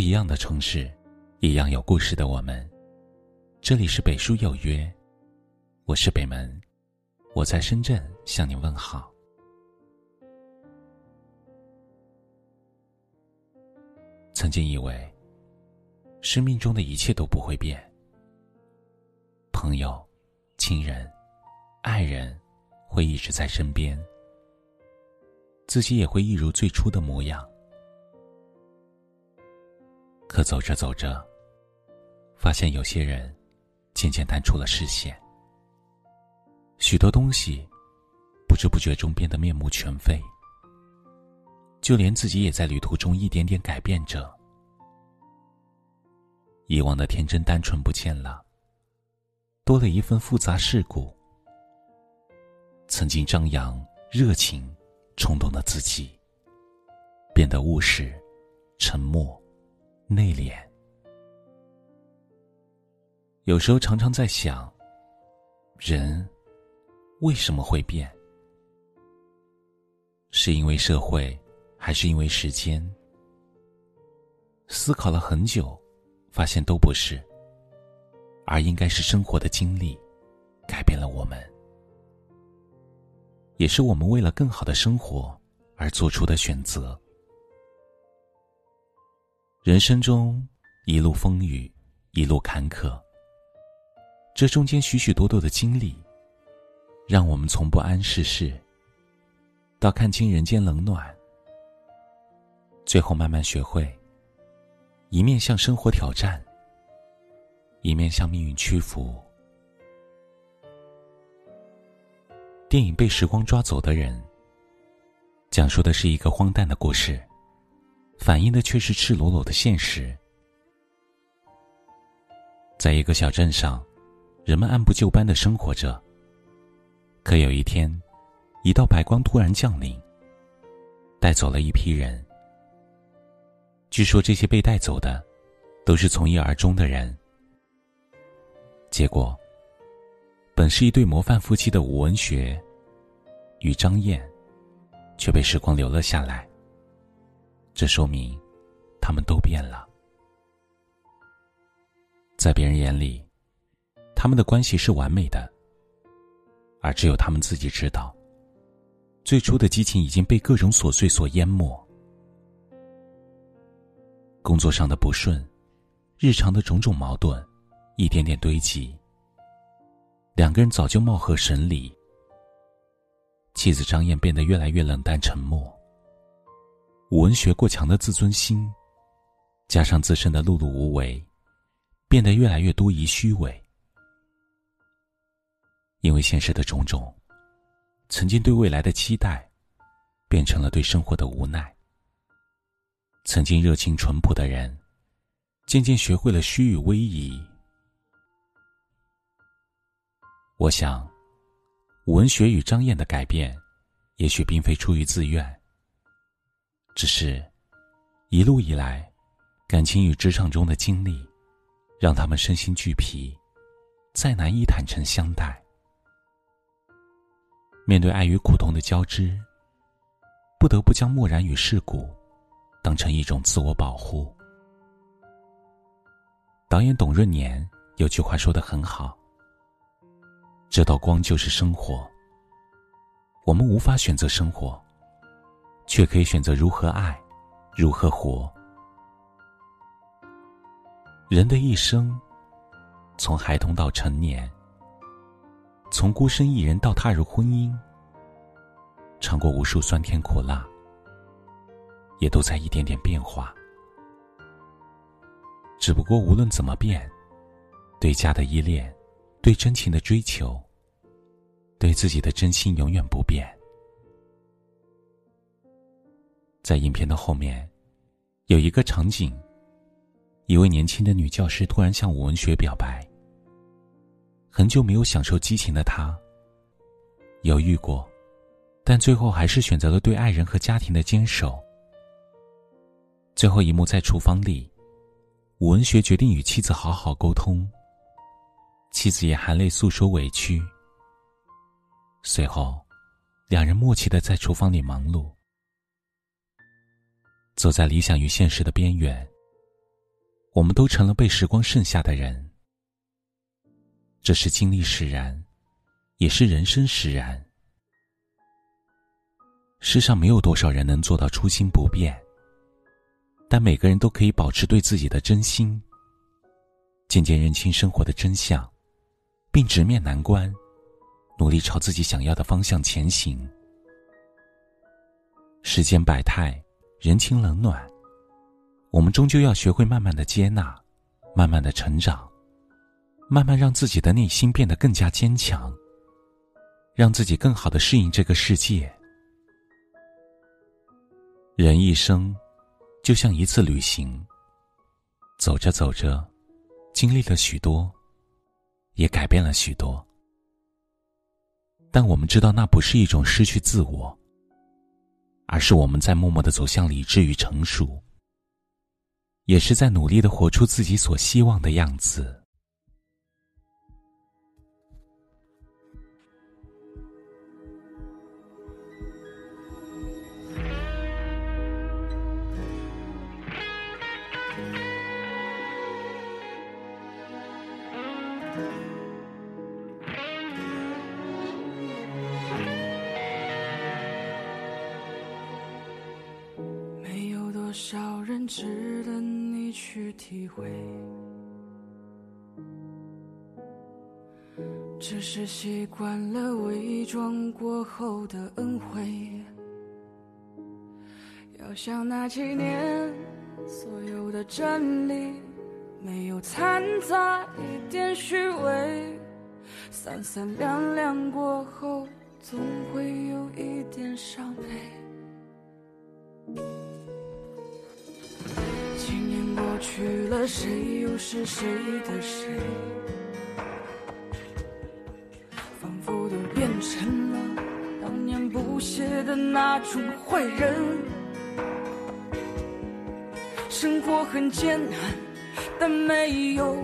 一样的城市，一样有故事的我们。这里是北书有约，我是北门，我在深圳向你问好。曾经以为，生命中的一切都不会变，朋友、亲人、爱人会一直在身边，自己也会一如最初的模样。可走着走着，发现有些人渐渐淡出了视线，许多东西不知不觉中变得面目全非，就连自己也在旅途中一点点改变着。以往的天真单纯不见了，多了一份复杂世故。曾经张扬、热情、冲动的自己，变得务实、沉默。内敛，有时候常常在想，人为什么会变？是因为社会，还是因为时间？思考了很久，发现都不是，而应该是生活的经历改变了我们，也是我们为了更好的生活而做出的选择。人生中，一路风雨，一路坎坷。这中间许许多多的经历，让我们从不谙世事，到看清人间冷暖，最后慢慢学会，一面向生活挑战，一面向命运屈服。电影《被时光抓走的人》，讲述的是一个荒诞的故事。反映的却是赤裸裸的现实。在一个小镇上，人们按部就班的生活着。可有一天，一道白光突然降临，带走了一批人。据说这些被带走的，都是从一而终的人。结果，本是一对模范夫妻的吴文学与张燕，却被时光留了下来。这说明，他们都变了。在别人眼里，他们的关系是完美的，而只有他们自己知道，最初的激情已经被各种琐碎所淹没。工作上的不顺，日常的种种矛盾，一点点堆积。两个人早就貌合神离。妻子张燕变得越来越冷淡沉默。武文学过强的自尊心，加上自身的碌碌无为，变得越来越多疑虚伪。因为现实的种种，曾经对未来的期待，变成了对生活的无奈。曾经热情淳朴的人，渐渐学会了虚与委蛇。我想，武文学与张燕的改变，也许并非出于自愿。只是，一路以来，感情与职场中的经历，让他们身心俱疲，再难以坦诚相待。面对爱与苦痛的交织，不得不将漠然与世故，当成一种自我保护。导演董润年有句话说的很好：“这道光就是生活。我们无法选择生活。”却可以选择如何爱，如何活。人的一生，从孩童到成年，从孤身一人到踏入婚姻，尝过无数酸甜苦辣，也都在一点点变化。只不过无论怎么变，对家的依恋，对真情的追求，对自己的真心永远不变。在影片的后面，有一个场景：一位年轻的女教师突然向武文学表白。很久没有享受激情的她，犹豫过，但最后还是选择了对爱人和家庭的坚守。最后一幕在厨房里，武文学决定与妻子好好沟通。妻子也含泪诉说委屈。随后，两人默契的在厨房里忙碌。走在理想与现实的边缘，我们都成了被时光剩下的人。这是经历使然，也是人生使然。世上没有多少人能做到初心不变，但每个人都可以保持对自己的真心。渐渐认清生活的真相，并直面难关，努力朝自己想要的方向前行。世间百态，人情冷暖，我们终究要学会慢慢的接纳，慢慢的成长，慢慢让自己的内心变得更加坚强，让自己更好的适应这个世界。人一生，就像一次旅行，走着走着。经历了许多，也改变了许多，但我们知道那不是一种失去自我，是我们在默默的走向理智与成熟，也是在努力的活出自己所希望的样子。体会？只是习惯了伪装过后的恩惠。要想那几年所有的真理，没有掺杂一点虚伪。三三两两过后，总会去了，谁又是谁的谁？仿佛都变成了当年不屑的那种坏人。生活很艰难，但没有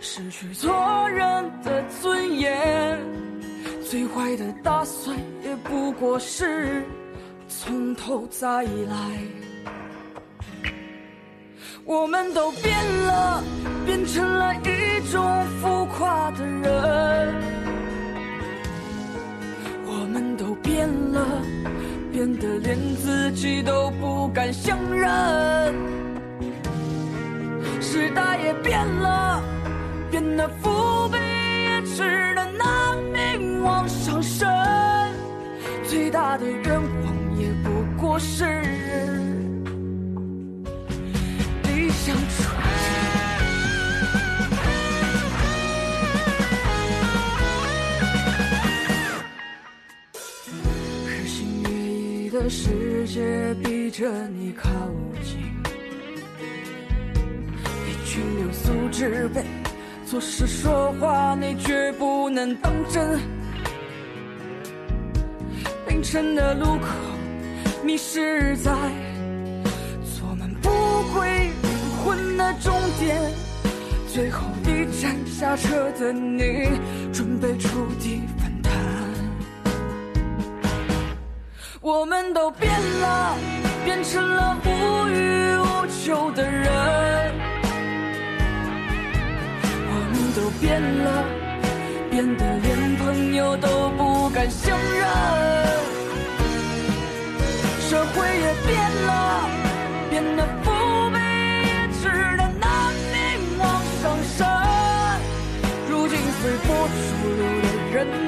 失去做人的尊严。最坏的打算，也不过是从头再来。我们都变了，变成了一种浮夸的人。我们都变了，变得连自己都不敢相认。时代也变了，变得伏笔也只能拿命往上升。最大的愿望也不过是。的世界逼着你靠近，一群流俗之辈，做事说话你绝不能当真。凌晨的路口，迷失在错门不归魂。的终点，最后一站下车的你，准备触底我们都变了，变成了无欲无求的人。我们都变了，变得连朋友都不敢相认。社会也变了，变得不卑不耻的难顶往上身。如今随波逐流的人。